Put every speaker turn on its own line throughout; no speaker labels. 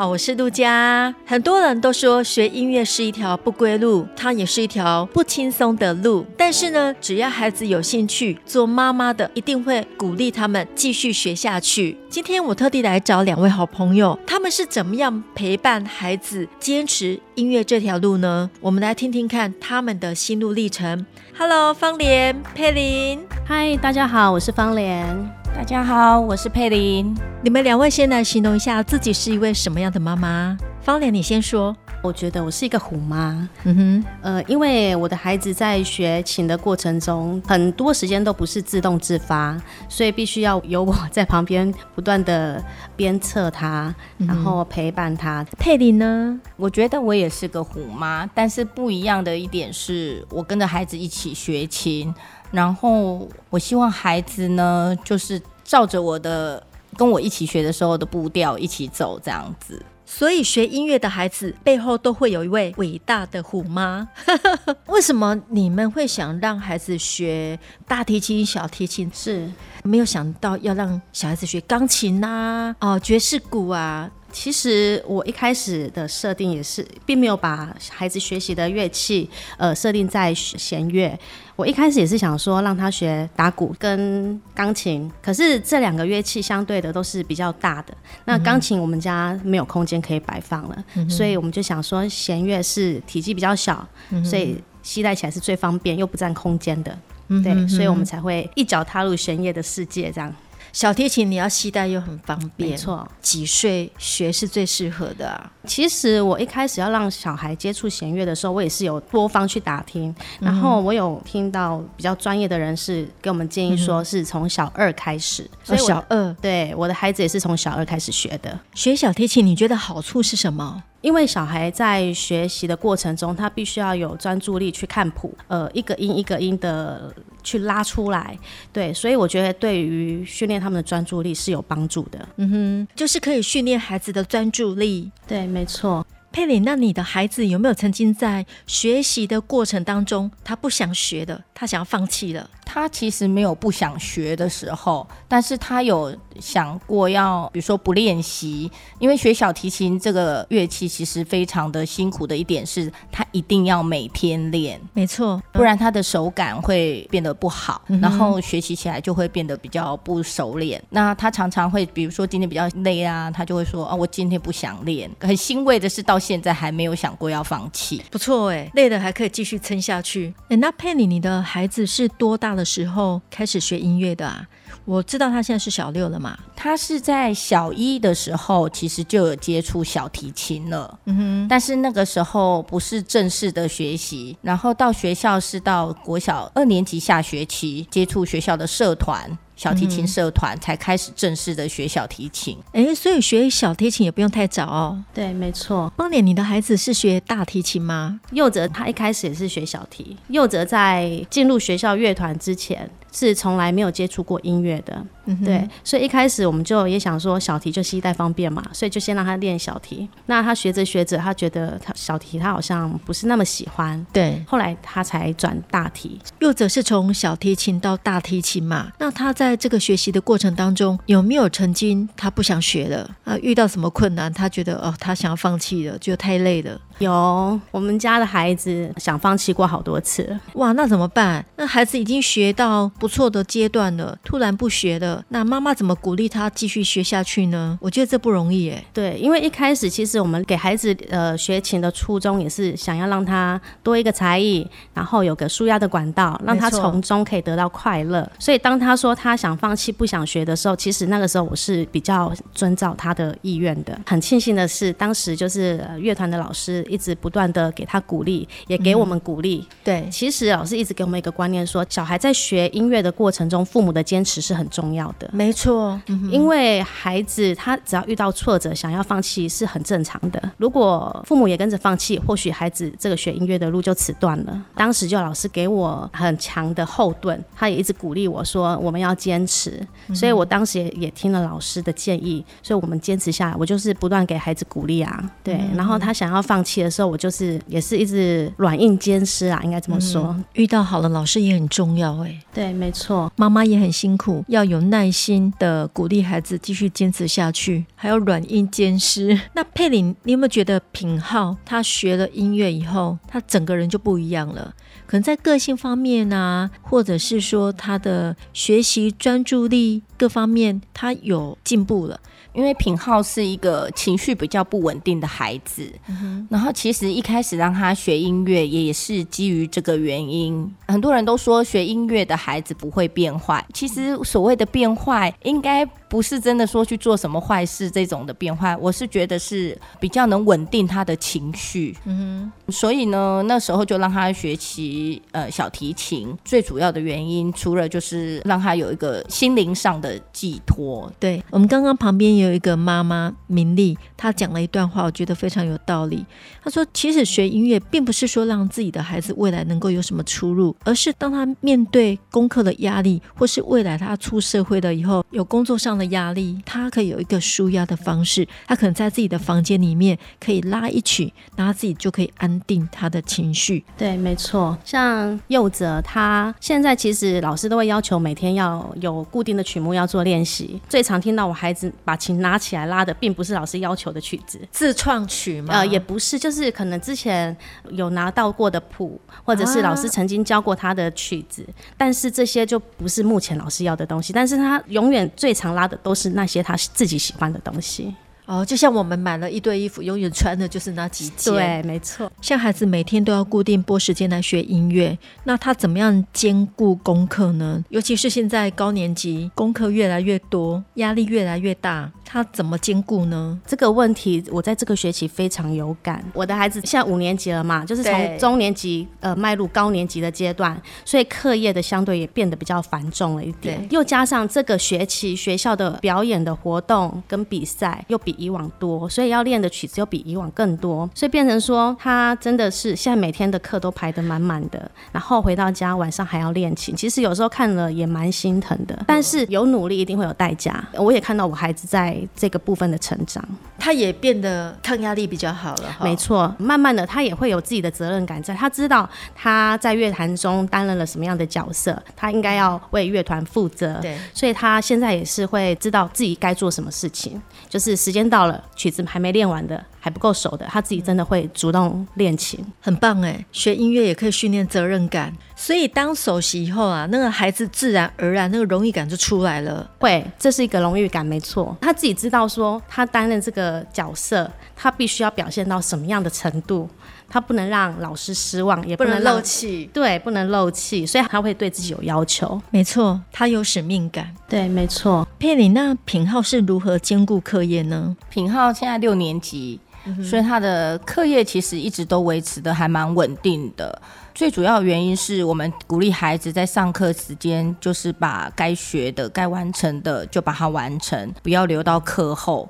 好，我是陆佳。很多人都说学音乐是一条不归路，它也是一条不轻松的路。但是呢，只要孩子有兴趣，做妈妈的一定会鼓励他们继续学下去。今天我特地来找两位好朋友，他们是怎么样陪伴孩子坚持音乐这条路呢？我们来听听看他们的心路历程。Hello，芳莲、佩玲。
嗨，大家好，我是芳莲。
大家好，我是佩林。
你们两位先来形容一下自己是一位什么样的妈妈？方莲，你先说。
我觉得我是一个虎妈。
嗯哼，
呃，因为我的孩子在学琴的过程中，很多时间都不是自动自发，所以必须要有我在旁边不断的鞭策他，然后陪伴他。
嗯、佩林呢？
我觉得我也是个虎妈，但是不一样的一点是我跟着孩子一起学琴。然后我希望孩子呢，就是照着我的跟我一起学的时候的步调一起走，这样子。
所以学音乐的孩子背后都会有一位伟大的虎妈。为什么你们会想让孩子学大提琴、小提琴？
是
没有想到要让小孩子学钢琴啊，哦，爵士鼓啊。
其实我一开始的设定也是，并没有把孩子学习的乐器，呃，设定在弦乐。我一开始也是想说让他学打鼓跟钢琴，可是这两个乐器相对的都是比较大的。那钢琴我们家没有空间可以摆放了，嗯、所以我们就想说弦乐是体积比较小，嗯、所以携带起来是最方便又不占空间的。嗯、对，所以我们才会一脚踏入弦乐的世界这样。
小提琴你要携带又很方便，
没错。
几岁学是最适合的啊？
其实我一开始要让小孩接触弦乐的时候，我也是有多方去打听，然后我有听到比较专业的人士给我们建议，说是从小二开始。
嗯、所以小二，
对，我的孩子也是从小二开始学的。
学小提琴，你觉得好处是什么？
因为小孩在学习的过程中，他必须要有专注力去看谱，呃，一个音一个音的去拉出来，对，所以我觉得对于训练他们的专注力是有帮助的。
嗯哼，就是可以训练孩子的专注力。
对，没错。
佩玲，那你的孩子有没有曾经在学习的过程当中，他不想学的，他想要放弃了？
他其实没有不想学的时候，但是他有想过要，比如说不练习，因为学小提琴这个乐器其实非常的辛苦的一点是，他一定要每天练，
没错，
不然他的手感会变得不好，嗯、然后学习起来就会变得比较不熟练。那他常常会，比如说今天比较累啊，他就会说啊，我今天不想练。很欣慰的是，到现在还没有想过要放弃，
不错哎，累了还可以继续撑下去。哎，那佩妮，你的孩子是多大的的时候开始学音乐的啊？我知道他现在是小六了嘛。
他是在小一的时候，其实就有接触小提琴了。嗯哼，但是那个时候不是正式的学习，然后到学校是到国小二年级下学期接触学校的社团。小提琴社团才开始正式的学小提琴，
哎、欸，所以学小提琴也不用太早哦。
对，没错。
邦典，你的孩子是学大提琴吗？
佑哲他一开始也是学小提，佑哲在进入学校乐团之前是从来没有接触过音乐的。嗯，对，所以一开始我们就也想说小提就携带方便嘛，所以就先让他练小提。那他学着学着，他觉得他小提他好像不是那么喜欢，
对，
后来他才转大提。
又者是从小提琴到大提琴嘛，那他在在这个学习的过程当中，有没有曾经他不想学了啊？遇到什么困难，他觉得哦，他想要放弃了，觉得太累了。
有，我们家的孩子想放弃过好多次。
哇，那怎么办？那孩子已经学到不错的阶段了，突然不学了，那妈妈怎么鼓励他继续学下去呢？我觉得这不容易耶。
对，因为一开始其实我们给孩子呃学琴的初衷也是想要让他多一个才艺，然后有个舒压的管道，让他从中可以得到快乐。所以当他说他想放弃不想学的时候，其实那个时候我是比较遵照他的意愿的。很庆幸的是，当时就是乐团的老师。一直不断的给他鼓励，也给我们鼓励。嗯、对，其实老师一直给我们一个观念说，说小孩在学音乐的过程中，父母的坚持是很重要的。
没错，嗯、
因为孩子他只要遇到挫折，想要放弃是很正常的。如果父母也跟着放弃，或许孩子这个学音乐的路就此断了。当时就老师给我很强的后盾，他也一直鼓励我说我们要坚持。所以我当时也也听了老师的建议，所以我们坚持下来。我就是不断给孩子鼓励啊，对。然后他想要放弃。的时候，我就是也是一直软硬兼施啊，应该这么说。
嗯，遇到好的老师也很重要哎。
对，没错。
妈妈也很辛苦，要有耐心的鼓励孩子继续坚持下去，还有软硬兼施。那佩玲，你有没有觉得品浩他学了音乐以后，他整个人就不一样了？可能在个性方面啊，或者是说他的学习专注力各方面，他有进步了。
因为品浩是一个情绪比较不稳定的孩子，嗯，然后其实一开始让他学音乐也是基于这个原因。很多人都说学音乐的孩子不会变坏，其实所谓的变坏应该。不是真的说去做什么坏事这种的变坏，我是觉得是比较能稳定他的情绪。嗯哼，所以呢，那时候就让他学习呃小提琴，最主要的原因除了就是让他有一个心灵上的寄托。
对，我们刚刚旁边也有一个妈妈明丽，她讲了一段话，我觉得非常有道理。她说，其实学音乐并不是说让自己的孩子未来能够有什么出路，而是当他面对功课的压力，或是未来他出社会了以后有工作上的压力，他可以有一个舒压的方式。他可能在自己的房间里面可以拉一曲，然后自己就可以安定他的情绪。
对，没错。像佑泽，他现在其实老师都会要求每天要有固定的曲目要做练习。最常听到我孩子把琴拿起来拉的，并不是老师要求的曲子，
自创曲吗？
呃，也不是，就是可能之前有拿到过的谱，或者是老师曾经教过他的曲子，啊，但是这些就不是目前老师要的东西。但是他永远最常拉的都是那些他自己喜欢的东西。
哦，就像我们买了一堆衣服，永远穿的就是那几件。
对，没错。
像孩子每天都要固定拨时间来学音乐，那他怎么样兼顾功课呢？尤其是现在高年级，功课越来越多，压力越来越大。他怎么兼顾呢？
这个问题我在这个学期非常有感。我的孩子现在五年级了嘛，就是从中年级呃迈入高年级的阶段，所以课业的相对也变得比较繁重了一点。又加上这个学期学校的表演的活动跟比赛又比以往多，所以要练的曲子又比以往更多，所以变成说他真的是现在每天的课都排得满满的，然后回到家晚上还要练琴。其实有时候看了也蛮心疼的，但是有努力一定会有代价。我也看到我孩子在。这个部分的成长，
他也变得抗压力比较好了。
没错，慢慢的他也会有自己的责任感，在他知道他在乐坛中担任了什么样的角色，他应该要为乐团负责。对，所以他现在也是会知道自己该做什么事情，就是时间到了，曲子还没练完的。还不够熟的，他自己真的会主动练琴，
很棒哎！学音乐也可以训练责任感，所以当首席以后啊，那个孩子自然而然那个荣誉感就出来了。
会，这是一个荣誉感，没错。他自己知道说，他担任这个角色，他必须要表现到什么样的程度，他不能让老师失望，也不能，
漏气。
对，不能漏气，所以他会对自己有要求。
没错，他有使命感。
对，没错。
佩里，那品浩是如何兼顾课业呢？
品浩现在六年级。所以他的课业其实一直都维持的还蛮稳定的。最主要的原因是我们鼓励孩子在上课时间，就是把该学的、该完成的就把它完成，不要留到课后。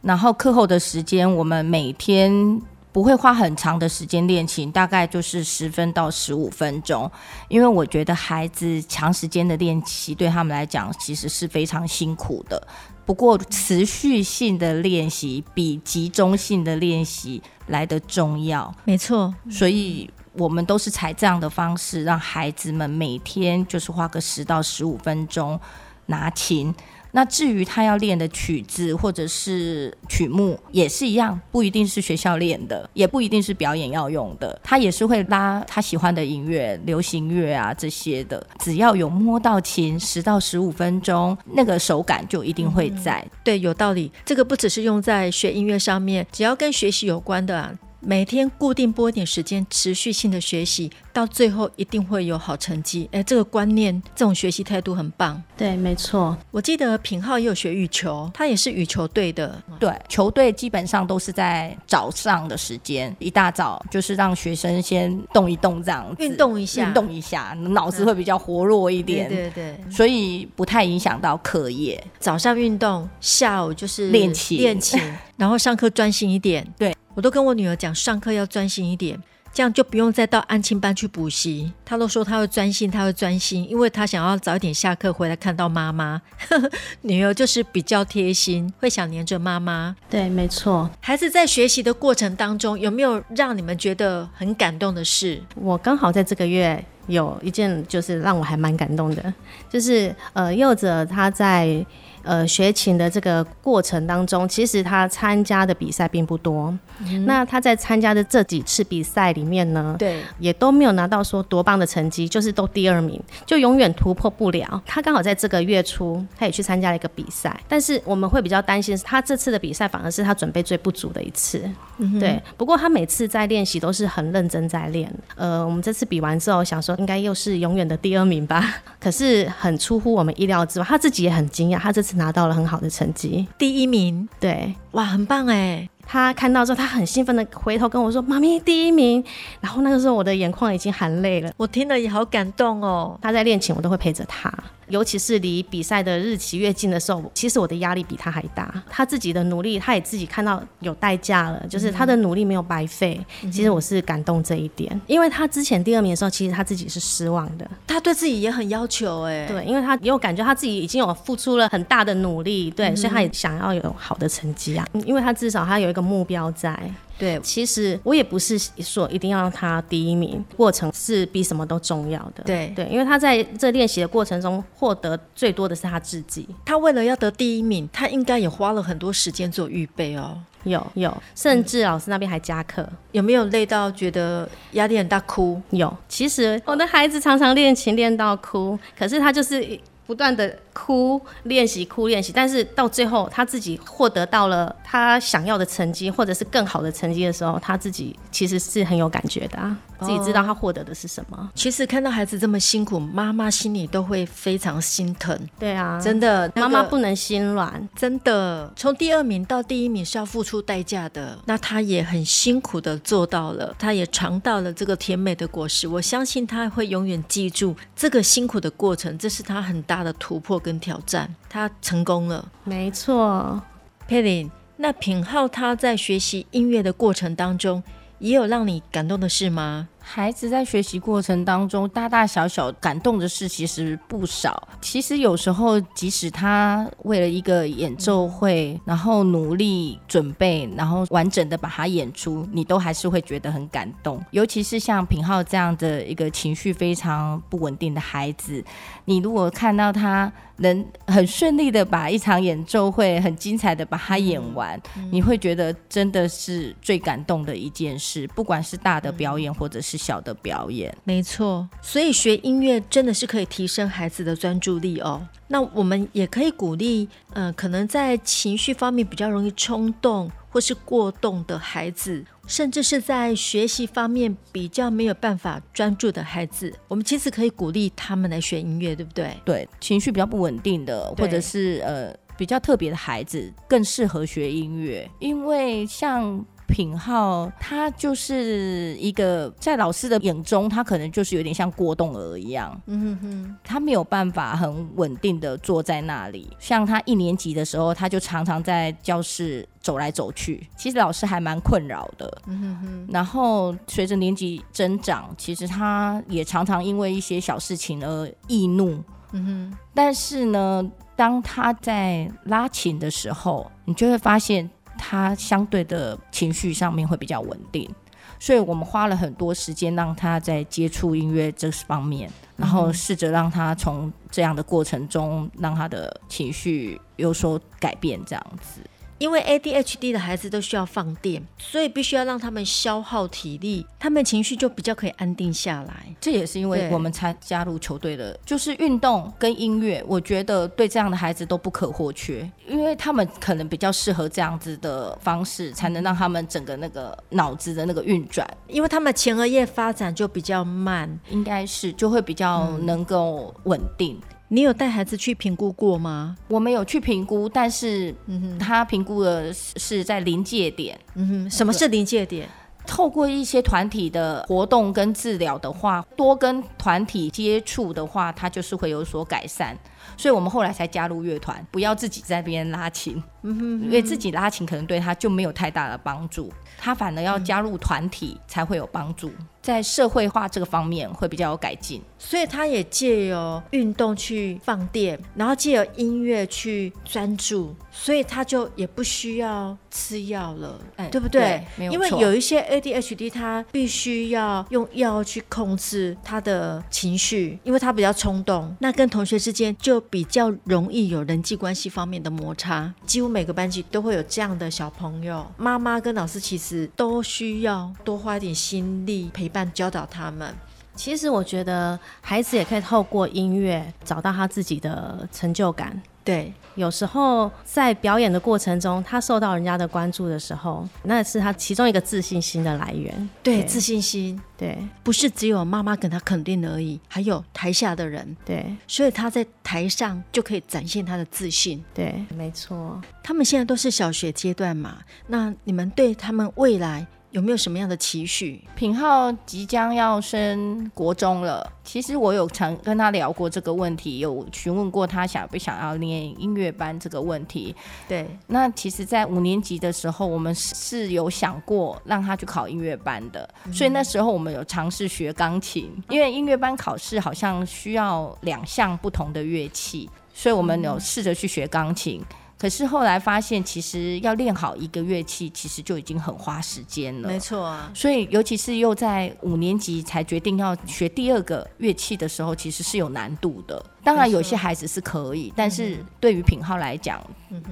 然后课后的时间，我们每天不会花很长的时间练琴，大概就是十分到十五分钟。因为我觉得孩子长时间的练习对他们来讲，其实是非常辛苦的。不过，持续性的练习比集中性的练习来得重要。
没错，
所以我们都是采这样的方式，让孩子们每天就是花个十到十五分钟拿琴，那至于他要练的曲子或者是曲目，也是一样，不一定是学校练的，也不一定是表演要用的，他也是会拉他喜欢的音乐，流行乐啊这些的。只要有摸到琴，十到十五分钟，那个手感就一定会在。
对，有道理。这个不只是用在学音乐上面，只要跟学习有关的啊。每天固定拨一点时间，持续性的学习，到最后一定会有好成绩。哎，这个观念，这种学习态度很棒。
对，没错。
我记得品浩也有学羽球，他也是羽球队的。
对，球队基本上都是在早上的时间，一大早就是让学生先动一动，这样
运动一下，
运动一下，脑子会比较活络一点。
对对对，
所以不太影响到课业。
早上运动，下午就是练琴，练琴，然后上课专心一点。
对。
我都跟我女儿讲，上课要专心一点，这样就不用再到安亲班去补习。她都说她会专心，她会专心，因为她想要早一点下课回来看到妈妈。女儿就是比较贴心，会想黏着妈妈。
对，没错。
孩子在学习的过程当中，有没有让你们觉得很感动的事？
我刚好在这个月有一件，就是让我还蛮感动的，就是呃，幼者他在。呃，学琴的这个过程当中，其实他参加的比赛并不多。嗯、那他在参加的这几次比赛里面呢，
对，
也都没有拿到说多棒的成绩，就是都第二名，就永远突破不了。他刚好在这个月初，他也去参加了一个比赛，但是我们会比较担心是，他这次的比赛反而是他准备最不足的一次。嗯、对，不过他每次在练习都是很认真在练。呃，我们这次比完之后，想说应该又是永远的第二名吧，可是很出乎我们意料之外，他自己也很惊讶，他这次。拿到了很好的成绩，
第一名。
对，
哇，很棒哎！
他看到之后，他很兴奋的回头跟我说：“妈咪，第一名！”然后那个时候，我的眼眶已经含泪了。
我听了也好感动哦。
他在练琴，我都会陪着他。尤其是离比赛的日期越近的时候，其实我的压力比他还大。他自己的努力，他也自己看到有代价了，就是他的努力没有白费。嗯、其实我是感动这一点，因为他之前第二名的时候，其实他自己是失望的。
他对自己也很要求，哎，
对，因为他也有感觉他自己已经有付出了很大的努力，对，嗯、所以他也想要有好的成绩啊，因为他至少他有一个目标在。对，其实我也不是说一定要让他第一名，过程是比什么都重要的。
对
对，因为他在这练习的过程中获得最多的是他自己。
他为了要得第一名，他应该也花了很多时间做预备哦。
有有，甚至老师那边还加课。
有没有累到觉得压力很大哭？
有。其实我的孩子常常练琴练到哭，可是他就是。不断的哭练习哭练习，但是到最后他自己获得到了他想要的成绩，或者是更好的成绩的时候，他自己其实是很有感觉的啊。自己知道他获得的是什么。
其实看到孩子这么辛苦，妈妈心里都会非常心疼。
对啊，
真的，
妈妈不能心软。
真的，从第二名到第一名是要付出代价的。那他也很辛苦的做到了，他也尝到了这个甜美的果实。我相信他会永远记住这个辛苦的过程，这是他很大的突破跟挑战。他成功了，
没错。
佩玲，那品浩他在学习音乐的过程当中，也有让你感动的事吗？
孩子在学习过程当中，大大小小感动的事其实不少。其实有时候，即使他为了一个演奏会，然后努力准备，然后完整的把它演出，你都还是会觉得很感动。尤其是像品浩这样的一个情绪非常不稳定的孩子，你如果看到他能很顺利的把一场演奏会很精彩的把它演完，你会觉得真的是最感动的一件事。不管是大的表演，或者是是小的表演，
没错。所以学音乐真的是可以提升孩子的专注力哦。那我们也可以鼓励，呃，可能在情绪方面比较容易冲动或是过动的孩子，甚至是在学习方面比较没有办法专注的孩子，我们其实可以鼓励他们来学音乐，对不对？
对，情绪比较不稳定的，或者是呃比较特别的孩子，更适合学音乐，因为像。品浩，他就是一个在老师的眼中，他可能就是有点像郭动儿一样。嗯哼哼，他没有办法很稳定的坐在那里。像他一年级的时候，他就常常在教室走来走去，其实老师还蛮困扰的。嗯哼哼。然后随着年纪增长，其实他也常常因为一些小事情而易怒。嗯哼。但是呢，当他在拉琴的时候，你就会发现。他相对的情绪上面会比较稳定，所以我们花了很多时间让他在接触音乐这方面，然后试着让他从这样的过程中，让他的情绪有所改变，这样子。
因为 ADHD 的孩子都需要放电，所以必须要让他们消耗体力，他们情绪就比较可以安定下来。
这也是因为我们才加入球队的，就是运动跟音乐，我觉得对这样的孩子都不可或缺，因为他们可能比较适合这样子的方式，才能让他们整个那个脑子的那个运转，
因为他们前额叶发展就比较慢，
应该是就会比较能够稳定。嗯
你有带孩子去评估过吗？
我没有去评估，但是他评估的是在临界点。
嗯哼，什么是临界点？
透过一些团体的活动跟治疗的话，多跟团体接触的话，他就是会有所改善。所以我们后来才加入乐团，不要自己在那边拉琴。嗯哼，因为自己拉琴可能对他就没有太大的帮助，他反而要加入团体才会有帮助。在社会化这个方面会比较有改进，
所以他也借由运动去放电，然后借由音乐去专注，所以他就也不需要吃药了，嗯、对不对？对，没有错。因为有一些 ADHD，他必须要用药去控制他的情绪，因为他比较冲动，那跟同学之间就比较容易有人际关系方面的摩擦。几乎每个班级都会有这样的小朋友，妈妈跟老师其实都需要多花一点心力陪。伴教导他们，
其实我觉得孩子也可以透过音乐找到他自己的成就感。
对，
有时候在表演的过程中，他受到人家的关注的时候，那是他其中一个自信心的来源。
对，对自信心，
对，
不是只有妈妈给他肯定而已，还有台下的人。
对，
所以他在台上就可以展现他的自信。
对，没错。
他们现在都是小学阶段嘛，那你们对他们未来？有没有什么样的期许？
品浩即将要升国中了，其实我有常跟他聊过这个问题，有询问过他想不想要念音乐班这个问题。
对，
那其实，在五年级的时候，我们是有想过让他去考音乐班的，嗯、所以那时候我们有尝试学钢琴，因为音乐班考试好像需要两项不同的乐器，所以我们有试着去学钢琴。嗯可是后来发现，其实要练好一个乐器，其实就已经很花时间了。
没错啊，
所以尤其是又在五年级才决定要学第二个乐器的时候，其实是有难度的。当然，有些孩子是可以，但是对于品浩来讲，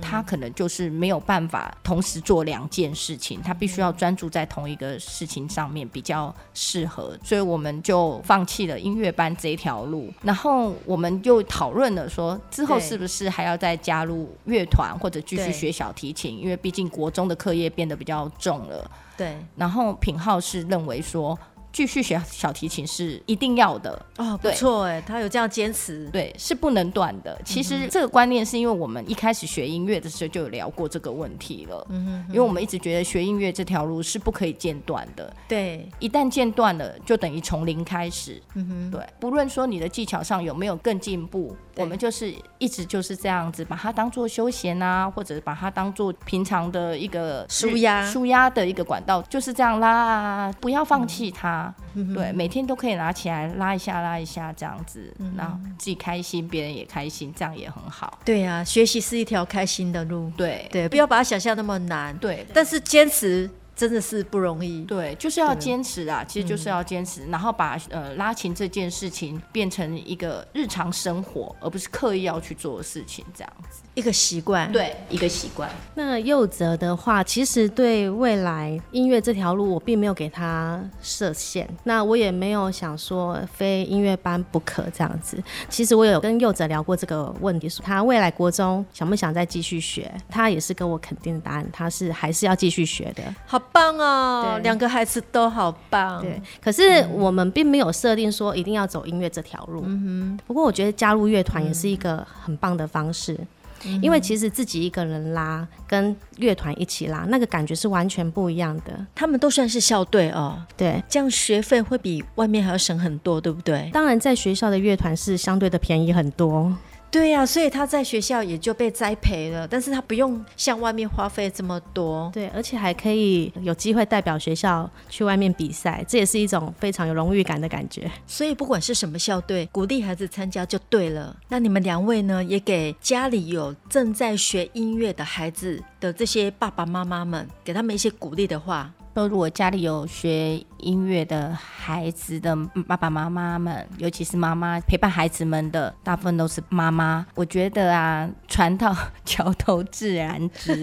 他可能就是没有办法同时做两件事情，他必须要专注在同一个事情上面比较适合，所以我们就放弃了音乐班这一条路。然后我们就讨论了说，之后是不是还要再加入乐团或者继续学小提琴？因为毕竟国中的课业变得比较重了。
对。
然后品浩是认为说。继续学小提琴是一定要的。
哦，不错哎，他有这样坚持，
对，是不能断的。其实这个观念是因为我们一开始学音乐的时候就有聊过这个问题了，嗯哼，因为我们一直觉得学音乐这条路是不可以间断的，
对，
一旦间断了就等于从零开始，嗯哼，对，不论说你的技巧上有没有更进步，我们就是一直就是这样子把它当做休闲啊，或者把它当做平常的一个
舒压。
舒压的一个管道，就是这样啦，不要放弃它。嗯、对，每天都可以拿起来拉一下，拉一下这样子，嗯、然后自己开心，别人也开心，这样也很好。
对呀、啊，学习是一条开心的路。
对
对，不要把它想象那么难。
对，
但是坚持真的是不容易。
对，就是要坚持啊，其实就是要坚持，然后把呃拉琴这件事情变成一个日常生活，而不是刻意要去做的事情，这样子。
一个习惯，
对，一个习惯。
那佑泽的话，其实对未来音乐这条路，我并没有给他设限。那我也没有想说非音乐班不可这样子。其实我有跟佑泽聊过这个问题，说他未来国中想不想再继续学？他也是跟我肯定的答案，他是还是要继续学的。
好棒哦，两个孩子都好棒。
对，可是我们并没有设定说一定要走音乐这条路。嗯哼。不过我觉得加入乐团也是一个很棒的方式。因为其实自己一个人拉跟乐团一起拉，那个感觉是完全不一样的。
他们都算是校队哦，
对，
这样学费会比外面还要省很多，对不对？
当然，在学校的乐团是相对的便宜很多。
对呀、啊，所以他在学校也就被栽培了，但是他不用向外面花费这么多，
对，而且还可以有机会代表学校去外面比赛，这也是一种非常有荣誉感的感觉。
所以不管是什么校队，鼓励孩子参加就对了。那你们两位呢，也给家里有正在学音乐的孩子的这些爸爸妈妈们，给他们一些鼓励的话。
说如果家里有学音乐的孩子的爸爸妈妈们，尤其是妈妈陪伴孩子们的，大部分都是妈妈。我觉得啊，船到桥头自然直，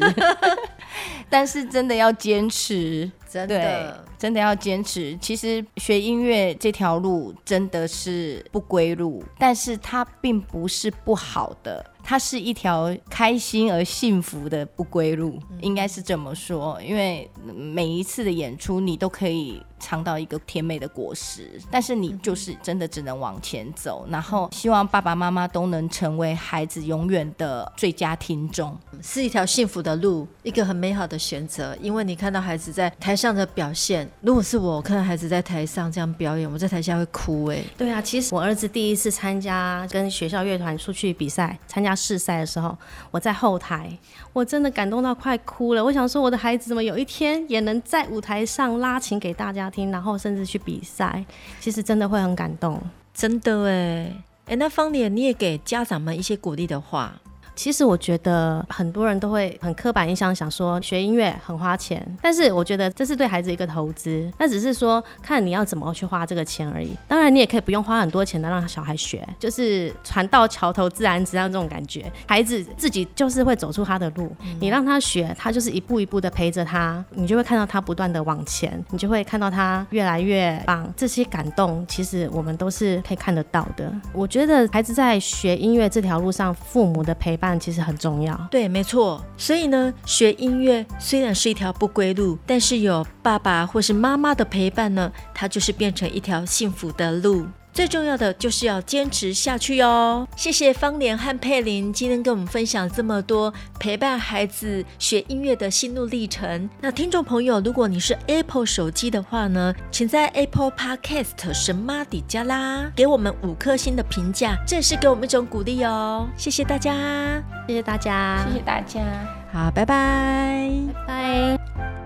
但是真的要坚持，
真的
真的要坚持。其实学音乐这条路真的是不归路，但是它并不是不好的。它是一条开心而幸福的不归路，应该是这么说。因为每一次的演出，你都可以尝到一个甜美的果实，但是你就是真的只能往前走。然后希望爸爸妈妈都能成为孩子永远的最佳听众，
是一条幸福的路，一个很美好的选择。因为你看到孩子在台上的表现，如果是我，我看到孩子在台上这样表演，我在台下会哭哎。
对啊，其实我儿子第一次参加跟学校乐团出去比赛，参加。试赛的时候，我在后台，我真的感动到快哭了。我想说，我的孩子怎么有一天也能在舞台上拉琴给大家听，然后甚至去比赛，其实真的会很感动，
真的哎哎，那方脸你也给家长们一些鼓励的话。
其实我觉得很多人都会很刻板印象，想说学音乐很花钱，但是我觉得这是对孩子一个投资，那只是说看你要怎么去花这个钱而已。当然，你也可以不用花很多钱的让小孩学，就是船到桥头自然直，这种感觉，孩子自己就是会走出他的路。你让他学，他就是一步一步的陪着他，你就会看到他不断的往前，你就会看到他越来越棒。这些感动，其实我们都是可以看得到的。我觉得孩子在学音乐这条路上，父母的陪伴。其实很重要，
对，没错。所以呢，学音乐虽然是一条不归路，但是有爸爸或是妈妈的陪伴呢，它就是变成一条幸福的路。最重要的就是要坚持下去哦。谢谢方莲和佩玲今天跟我们分享这么多陪伴孩子学音乐的心路历程。那听众朋友，如果你是 Apple 手机的话呢，请在 Apple Podcast 神妈底加啦给我们五颗星的评价，这也是给我们一种鼓励哦。谢谢大家，
谢谢大家，
谢谢大家。
好，拜拜，
拜拜。